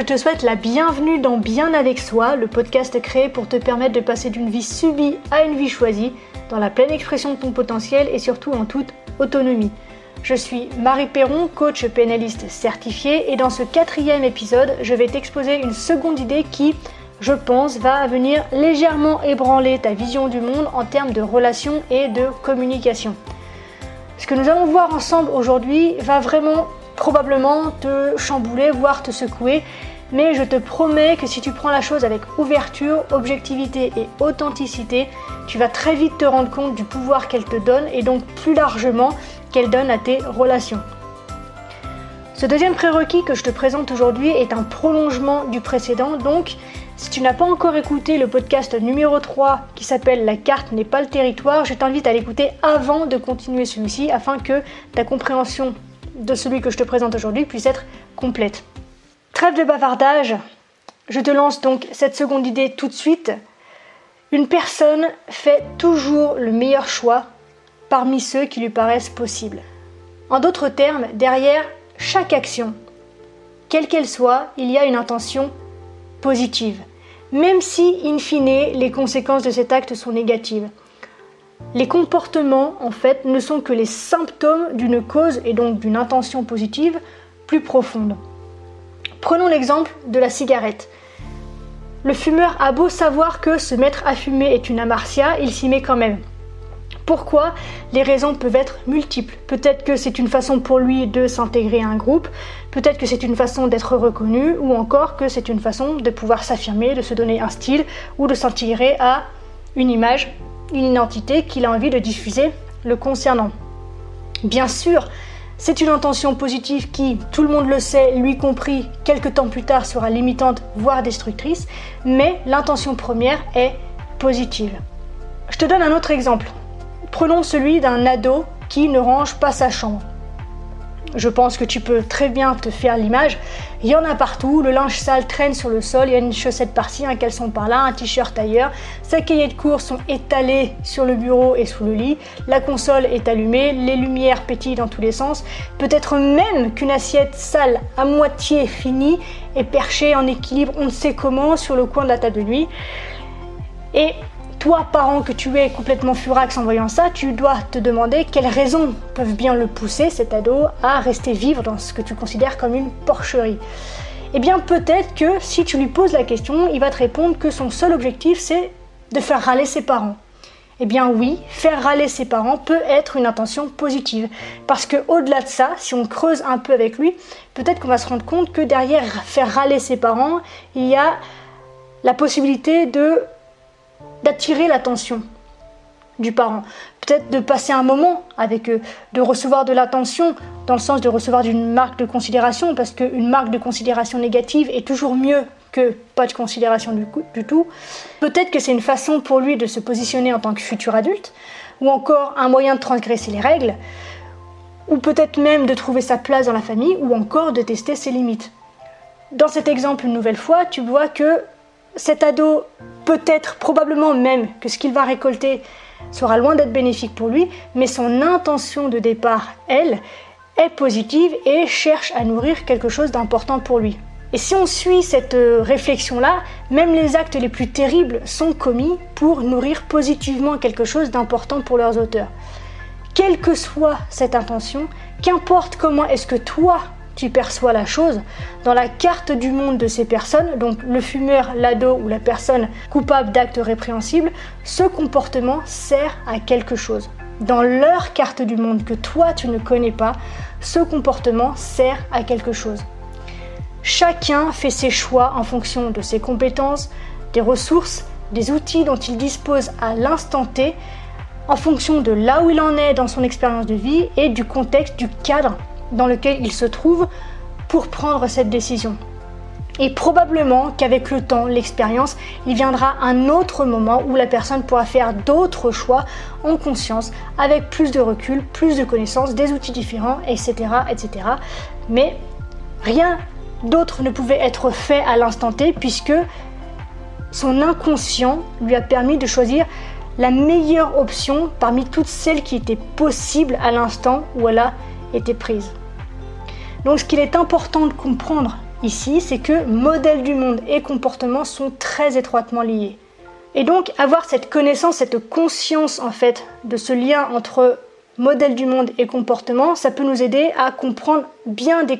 te souhaite la bienvenue dans Bien avec soi, le podcast créé pour te permettre de passer d'une vie subie à une vie choisie, dans la pleine expression de ton potentiel et surtout en toute autonomie. Je suis Marie Perron, coach pénaliste certifiée, et dans ce quatrième épisode, je vais t'exposer une seconde idée qui, je pense, va venir légèrement ébranler ta vision du monde en termes de relations et de communication. Ce que nous allons voir ensemble aujourd'hui va vraiment probablement te chambouler, voire te secouer. Mais je te promets que si tu prends la chose avec ouverture, objectivité et authenticité, tu vas très vite te rendre compte du pouvoir qu'elle te donne et donc plus largement qu'elle donne à tes relations. Ce deuxième prérequis que je te présente aujourd'hui est un prolongement du précédent. Donc, si tu n'as pas encore écouté le podcast numéro 3 qui s'appelle La carte n'est pas le territoire, je t'invite à l'écouter avant de continuer celui-ci afin que ta compréhension de celui que je te présente aujourd'hui puisse être complète. Trêve de bavardage, je te lance donc cette seconde idée tout de suite. Une personne fait toujours le meilleur choix parmi ceux qui lui paraissent possibles. En d'autres termes, derrière chaque action, quelle qu'elle soit, il y a une intention positive, même si, in fine, les conséquences de cet acte sont négatives. Les comportements, en fait, ne sont que les symptômes d'une cause et donc d'une intention positive plus profonde. Prenons l'exemple de la cigarette. Le fumeur a beau savoir que se mettre à fumer est une amartia, il s'y met quand même. Pourquoi? Les raisons peuvent être multiples. Peut-être que c'est une façon pour lui de s'intégrer à un groupe, peut-être que c'est une façon d'être reconnu, ou encore que c'est une façon de pouvoir s'affirmer, de se donner un style, ou de s'intégrer à une image une identité qu'il a envie de diffuser le concernant. Bien sûr, c'est une intention positive qui, tout le monde le sait, lui compris, quelques temps plus tard sera limitante, voire destructrice, mais l'intention première est positive. Je te donne un autre exemple. Prenons celui d'un ado qui ne range pas sa chambre. Je pense que tu peux très bien te faire l'image. Il y en a partout, le linge sale traîne sur le sol, il y a une chaussette par-ci, un caleçon par-là, un t-shirt ailleurs. Ses cahiers de cours sont étalés sur le bureau et sous le lit. La console est allumée, les lumières pétillent dans tous les sens. Peut-être même qu'une assiette sale à moitié finie est perchée en équilibre, on ne sait comment, sur le coin de la table de nuit. Et toi, parent, que tu es complètement furax en voyant ça, tu dois te demander quelles raisons peuvent bien le pousser, cet ado, à rester vivre dans ce que tu considères comme une porcherie. Eh bien, peut-être que si tu lui poses la question, il va te répondre que son seul objectif, c'est de faire râler ses parents. Eh bien oui, faire râler ses parents peut être une intention positive. Parce que au-delà de ça, si on creuse un peu avec lui, peut-être qu'on va se rendre compte que derrière faire râler ses parents, il y a la possibilité de d'attirer l'attention du parent. Peut-être de passer un moment avec eux, de recevoir de l'attention dans le sens de recevoir une marque de considération, parce qu'une marque de considération négative est toujours mieux que pas de considération du, du tout. Peut-être que c'est une façon pour lui de se positionner en tant que futur adulte, ou encore un moyen de transgresser les règles, ou peut-être même de trouver sa place dans la famille, ou encore de tester ses limites. Dans cet exemple, une nouvelle fois, tu vois que cet ado, peut-être, probablement même, que ce qu'il va récolter sera loin d'être bénéfique pour lui, mais son intention de départ, elle, est positive et cherche à nourrir quelque chose d'important pour lui. Et si on suit cette euh, réflexion-là, même les actes les plus terribles sont commis pour nourrir positivement quelque chose d'important pour leurs auteurs. Quelle que soit cette intention, qu'importe comment est-ce que toi tu perçois la chose, dans la carte du monde de ces personnes, donc le fumeur, l'ado ou la personne coupable d'actes répréhensibles, ce comportement sert à quelque chose. Dans leur carte du monde que toi tu ne connais pas, ce comportement sert à quelque chose. Chacun fait ses choix en fonction de ses compétences, des ressources, des outils dont il dispose à l'instant T, en fonction de là où il en est dans son expérience de vie et du contexte, du cadre dans lequel il se trouve pour prendre cette décision. Et probablement qu'avec le temps, l'expérience, il viendra un autre moment où la personne pourra faire d'autres choix en conscience, avec plus de recul, plus de connaissances, des outils différents, etc. etc. Mais rien d'autre ne pouvait être fait à l'instant T puisque son inconscient lui a permis de choisir la meilleure option parmi toutes celles qui étaient possibles à l'instant où elle a été prise. Donc ce qu'il est important de comprendre ici, c'est que modèle du monde et comportement sont très étroitement liés. Et donc avoir cette connaissance, cette conscience en fait de ce lien entre modèle du monde et comportement, ça peut nous aider à comprendre bien des,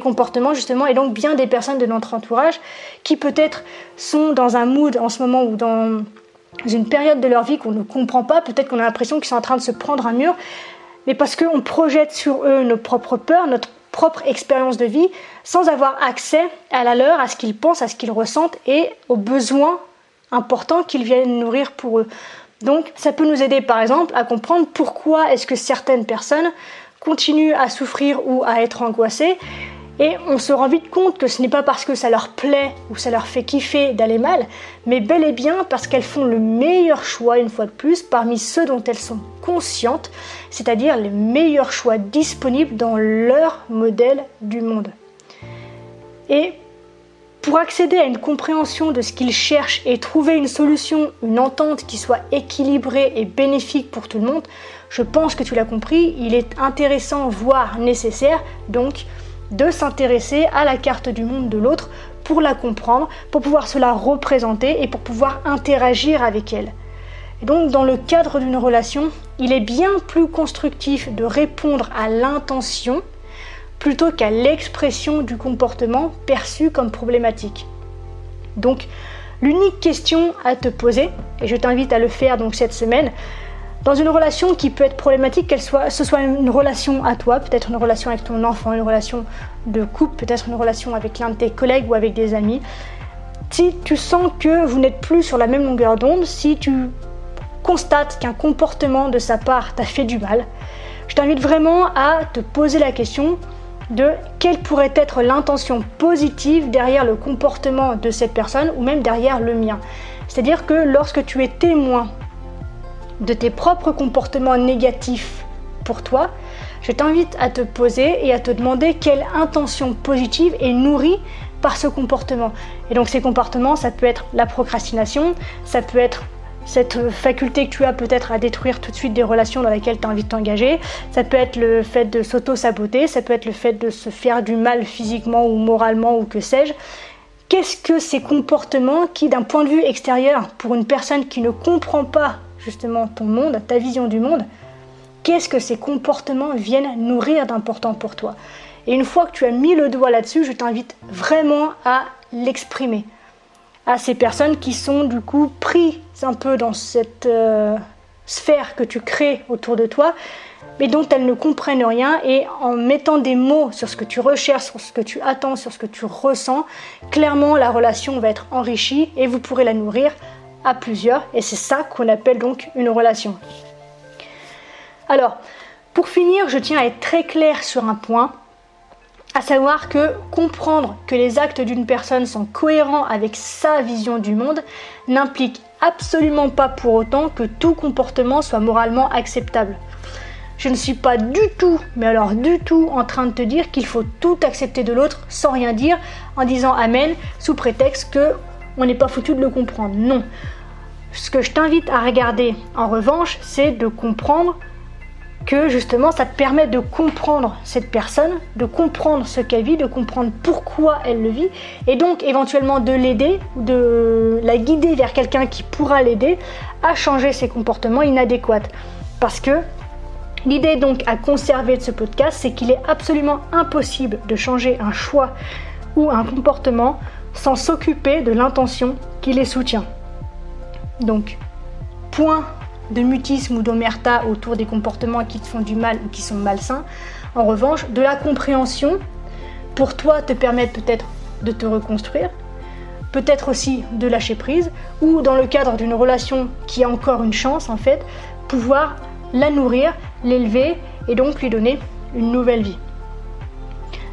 comportements justement et donc bien des personnes de notre entourage qui peut-être sont dans un mood en ce moment ou dans une période de leur vie qu'on ne comprend pas, peut-être qu'on a l'impression qu'ils sont en train de se prendre un mur, mais parce qu'on projette sur eux nos propres peurs, notre propre expérience de vie, sans avoir accès à la leur, à ce qu'ils pensent, à ce qu'ils ressentent et aux besoins importants qu'ils viennent nourrir pour eux. Donc ça peut nous aider par exemple à comprendre pourquoi est-ce que certaines personnes continuent à souffrir ou à être angoissées et on se rend vite compte que ce n'est pas parce que ça leur plaît ou ça leur fait kiffer d'aller mal, mais bel et bien parce qu'elles font le meilleur choix, une fois de plus, parmi ceux dont elles sont conscientes, c'est-à-dire les meilleurs choix disponibles dans leur modèle du monde. Et pour accéder à une compréhension de ce qu'ils cherchent et trouver une solution, une entente qui soit équilibrée et bénéfique pour tout le monde, je pense que tu l'as compris, il est intéressant, voire nécessaire, donc, de s'intéresser à la carte du monde de l'autre pour la comprendre, pour pouvoir se la représenter et pour pouvoir interagir avec elle. Donc dans le cadre d'une relation, il est bien plus constructif de répondre à l'intention plutôt qu'à l'expression du comportement perçu comme problématique. Donc l'unique question à te poser, et je t'invite à le faire donc cette semaine, dans une relation qui peut être problématique, qu'elle soit, ce soit une relation à toi, peut-être une relation avec ton enfant, une relation de couple, peut-être une relation avec l'un de tes collègues ou avec des amis, si tu sens que vous n'êtes plus sur la même longueur d'onde, si tu constates qu'un comportement de sa part t'a fait du mal, je t'invite vraiment à te poser la question de quelle pourrait être l'intention positive derrière le comportement de cette personne ou même derrière le mien. C'est-à-dire que lorsque tu es témoin de tes propres comportements négatifs pour toi, je t'invite à te poser et à te demander quelle intention positive est nourrie par ce comportement. Et donc ces comportements, ça peut être la procrastination, ça peut être cette faculté que tu as peut-être à détruire tout de suite des relations dans lesquelles tu as envie de t'engager, ça peut être le fait de s'auto-saboter, ça peut être le fait de se faire du mal physiquement ou moralement ou que sais-je. Qu'est-ce que ces comportements qui, d'un point de vue extérieur, pour une personne qui ne comprend pas justement ton monde, ta vision du monde, qu'est-ce que ces comportements viennent nourrir d'important pour toi? Et une fois que tu as mis le doigt là-dessus, je t'invite vraiment à l'exprimer à ces personnes qui sont du coup pris un peu dans cette euh, sphère que tu crées autour de toi, mais dont elles ne comprennent rien. Et en mettant des mots sur ce que tu recherches, sur ce que tu attends, sur ce que tu ressens, clairement la relation va être enrichie et vous pourrez la nourrir plusieurs. Et c'est ça qu'on appelle donc une relation. Alors, pour finir, je tiens à être très clair sur un point à savoir que comprendre que les actes d'une personne sont cohérents avec sa vision du monde n'implique absolument pas pour autant que tout comportement soit moralement acceptable. Je ne suis pas du tout, mais alors du tout, en train de te dire qu'il faut tout accepter de l'autre sans rien dire, en disant Amen, sous prétexte que on n'est pas foutu de le comprendre. Non. Ce que je t'invite à regarder, en revanche, c'est de comprendre que justement ça te permet de comprendre cette personne, de comprendre ce qu'elle vit, de comprendre pourquoi elle le vit, et donc éventuellement de l'aider, de la guider vers quelqu'un qui pourra l'aider à changer ses comportements inadéquats. Parce que l'idée donc à conserver de ce podcast, c'est qu'il est absolument impossible de changer un choix ou un comportement sans s'occuper de l'intention qui les soutient. Donc, point de mutisme ou d'omerta autour des comportements qui te font du mal ou qui sont malsains. En revanche, de la compréhension pour toi te permettre peut-être de te reconstruire, peut-être aussi de lâcher prise, ou dans le cadre d'une relation qui a encore une chance en fait, pouvoir la nourrir, l'élever et donc lui donner une nouvelle vie.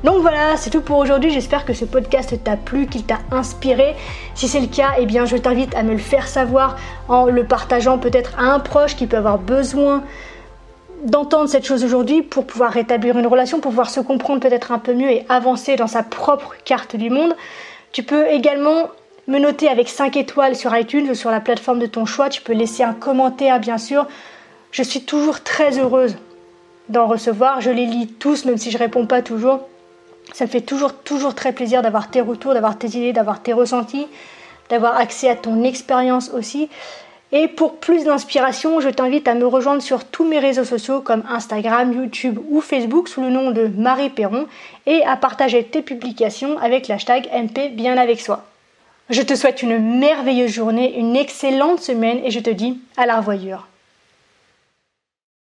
Donc voilà, c'est tout pour aujourd'hui. J'espère que ce podcast t'a plu, qu'il t'a inspiré. Si c'est le cas, eh bien je t'invite à me le faire savoir en le partageant peut-être à un proche qui peut avoir besoin d'entendre cette chose aujourd'hui pour pouvoir rétablir une relation, pour pouvoir se comprendre peut-être un peu mieux et avancer dans sa propre carte du monde. Tu peux également me noter avec 5 étoiles sur iTunes ou sur la plateforme de ton choix. Tu peux laisser un commentaire, bien sûr. Je suis toujours très heureuse d'en recevoir. Je les lis tous, même si je réponds pas toujours. Ça me fait toujours, toujours très plaisir d'avoir tes retours, d'avoir tes idées, d'avoir tes ressentis, d'avoir accès à ton expérience aussi. Et pour plus d'inspiration, je t'invite à me rejoindre sur tous mes réseaux sociaux comme Instagram, YouTube ou Facebook sous le nom de Marie Perron et à partager tes publications avec l'hashtag MP. Je te souhaite une merveilleuse journée, une excellente semaine et je te dis à la revoyure.